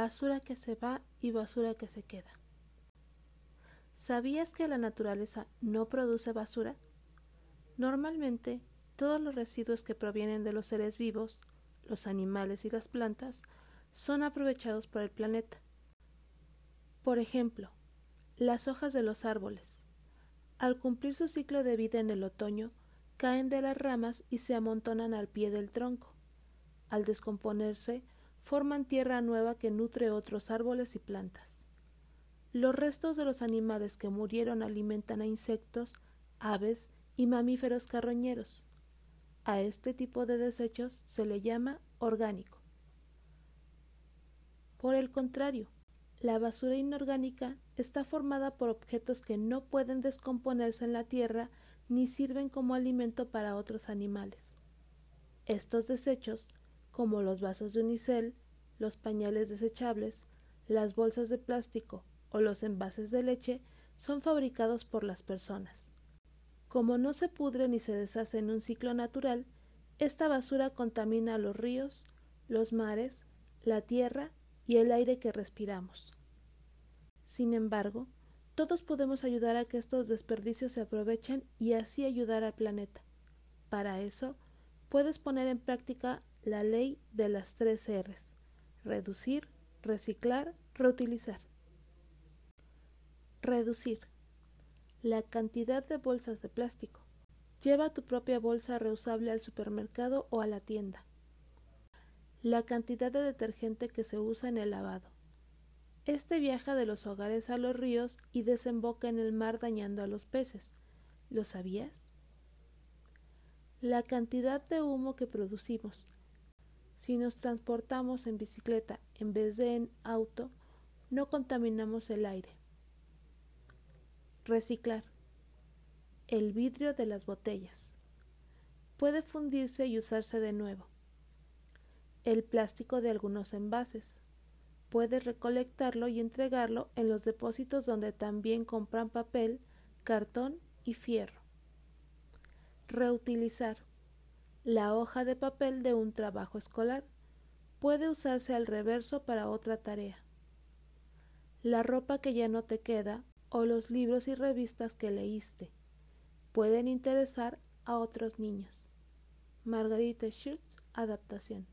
basura que se va y basura que se queda. ¿Sabías que la naturaleza no produce basura? Normalmente, todos los residuos que provienen de los seres vivos, los animales y las plantas, son aprovechados por el planeta. Por ejemplo, las hojas de los árboles. Al cumplir su ciclo de vida en el otoño, caen de las ramas y se amontonan al pie del tronco. Al descomponerse, forman tierra nueva que nutre otros árboles y plantas. Los restos de los animales que murieron alimentan a insectos, aves y mamíferos carroñeros. A este tipo de desechos se le llama orgánico. Por el contrario, la basura inorgánica está formada por objetos que no pueden descomponerse en la tierra ni sirven como alimento para otros animales. Estos desechos como los vasos de unicel, los pañales desechables, las bolsas de plástico o los envases de leche, son fabricados por las personas. Como no se pudre ni se deshace en un ciclo natural, esta basura contamina los ríos, los mares, la tierra y el aire que respiramos. Sin embargo, todos podemos ayudar a que estos desperdicios se aprovechen y así ayudar al planeta. Para eso, puedes poner en práctica la ley de las tres R's. Reducir, reciclar, reutilizar. Reducir. La cantidad de bolsas de plástico. Lleva tu propia bolsa reusable al supermercado o a la tienda. La cantidad de detergente que se usa en el lavado. Este viaja de los hogares a los ríos y desemboca en el mar dañando a los peces. ¿Lo sabías? La cantidad de humo que producimos si nos transportamos en bicicleta en vez de en auto, no contaminamos el aire. Reciclar. El vidrio de las botellas. Puede fundirse y usarse de nuevo. El plástico de algunos envases. Puede recolectarlo y entregarlo en los depósitos donde también compran papel, cartón y fierro. Reutilizar la hoja de papel de un trabajo escolar puede usarse al reverso para otra tarea. La ropa que ya no te queda o los libros y revistas que leíste pueden interesar a otros niños. Margarita Schultz, adaptación.